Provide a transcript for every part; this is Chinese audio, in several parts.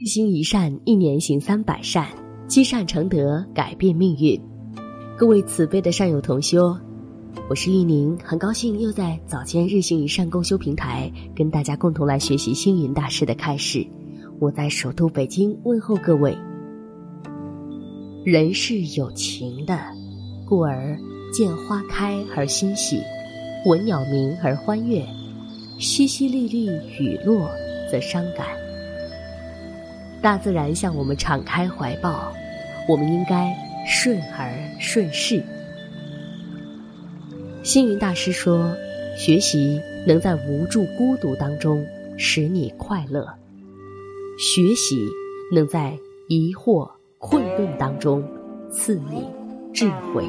一心一善，一年行三百善，积善成德，改变命运。各位慈悲的善友同修，我是玉宁，很高兴又在早间日行一善共修平台跟大家共同来学习星云大师的开示。我在首都北京问候各位。人是有情的，故而见花开而欣喜，闻鸟鸣而欢悦，淅淅沥沥雨落则伤感。大自然向我们敞开怀抱，我们应该顺而顺势。星云大师说：“学习能在无助孤独当中使你快乐，学习能在疑惑困顿当中赐你智慧。”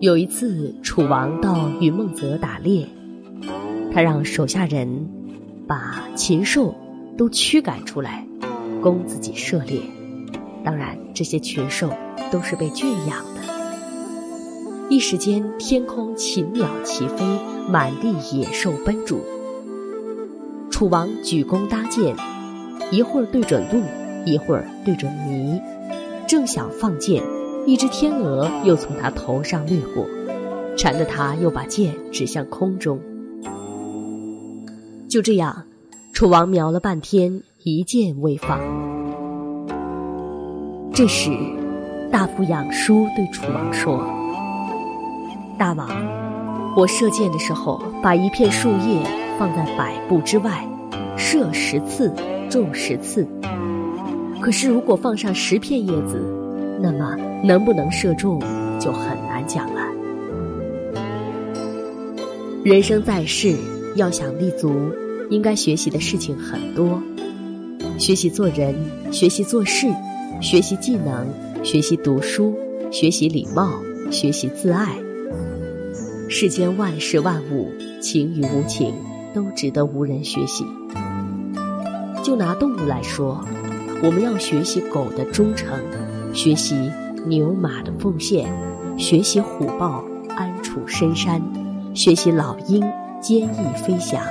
有一次，楚王到云梦泽打猎，他让手下人。把禽兽都驱赶出来，供自己射猎。当然，这些禽兽都是被圈养的。一时间，天空禽鸟齐飞，满地野兽奔逐。楚王举弓搭箭，一会儿对准鹿，一会儿对准麋，正想放箭，一只天鹅又从他头上掠过，缠得他又把箭指向空中。就这样，楚王瞄了半天，一箭未放。这时，大夫养叔对楚王说：“大王，我射箭的时候，把一片树叶放在百步之外，射十次中十次。可是如果放上十片叶子，那么能不能射中就很难讲了。人生在世，要想立足。”应该学习的事情很多，学习做人，学习做事，学习技能，学习读书，学习礼貌，学习自爱。世间万事万物，情与无情，都值得无人学习。就拿动物来说，我们要学习狗的忠诚，学习牛马的奉献，学习虎豹安处深山，学习老鹰坚毅飞翔。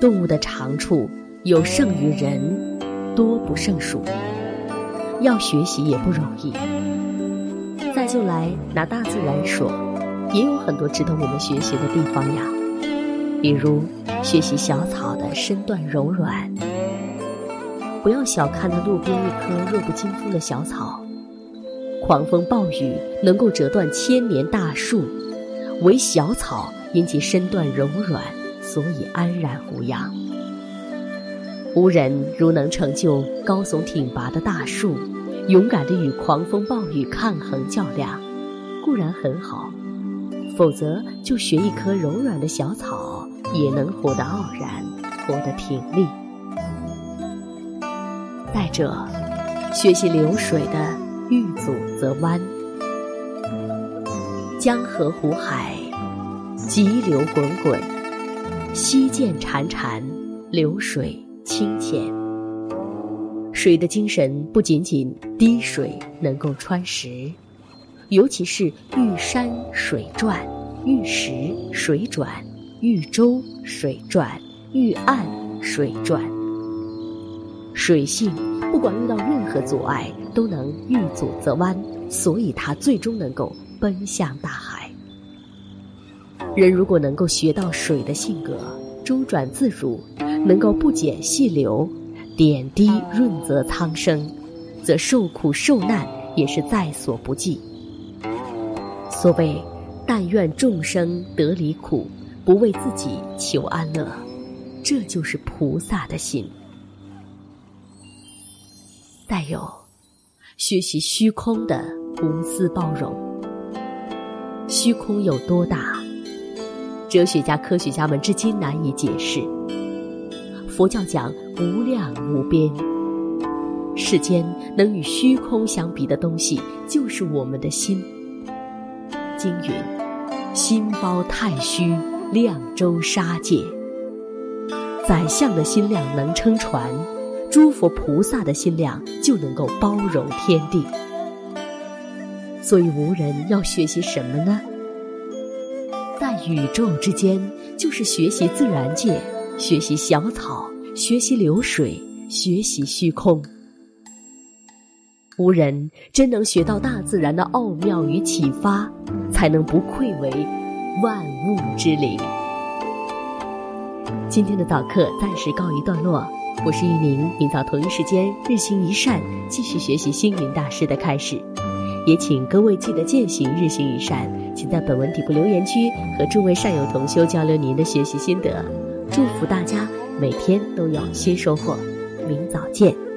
动物的长处有胜于人，多不胜数。要学习也不容易。再就来拿大自然说，也有很多值得我们学习的地方呀。比如学习小草的身段柔软，不要小看那路边一棵弱不禁风的小草。狂风暴雨能够折断千年大树，唯小草因其身段柔软。所以安然无恙。无人如能成就高耸挺拔的大树，勇敢地与狂风暴雨抗衡较量，固然很好；否则就学一棵柔软的小草，也能活得傲然，活得挺立。再者，学习流水的遇阻则弯，江河湖海，急流滚滚。溪涧潺潺，流水清浅。水的精神不仅仅滴水能够穿石，尤其是遇山水转，遇石水转，遇舟水转，遇岸水转。水性不管遇到任何阻碍，都能遇阻则弯，所以它最终能够奔向大海。人如果能够学到水的性格，周转自如，能够不减细流，点滴润泽苍生，则受苦受难也是在所不计。所谓“但愿众生得离苦，不为自己求安乐”，这就是菩萨的心。再有，学习虚空的无私包容。虚空有多大？哲学家、科学家们至今难以解释。佛教讲无量无边，世间能与虚空相比的东西，就是我们的心。经云：“心包太虚，量周沙界。”宰相的心量能撑船，诸佛菩萨的心量就能够包容天地。所以，无人要学习什么呢？在宇宙之间，就是学习自然界，学习小草，学习流水，学习虚空。无人真能学到大自然的奥妙与启发，才能不愧为万物之灵。今天的早课暂时告一段落。我是玉宁，明早同一时间日行一善，继续学习星云大师的开始。也请各位记得践行日行一善，请在本文底部留言区和诸位善友同修交流您的学习心得。祝福大家每天都有新收获，明早见。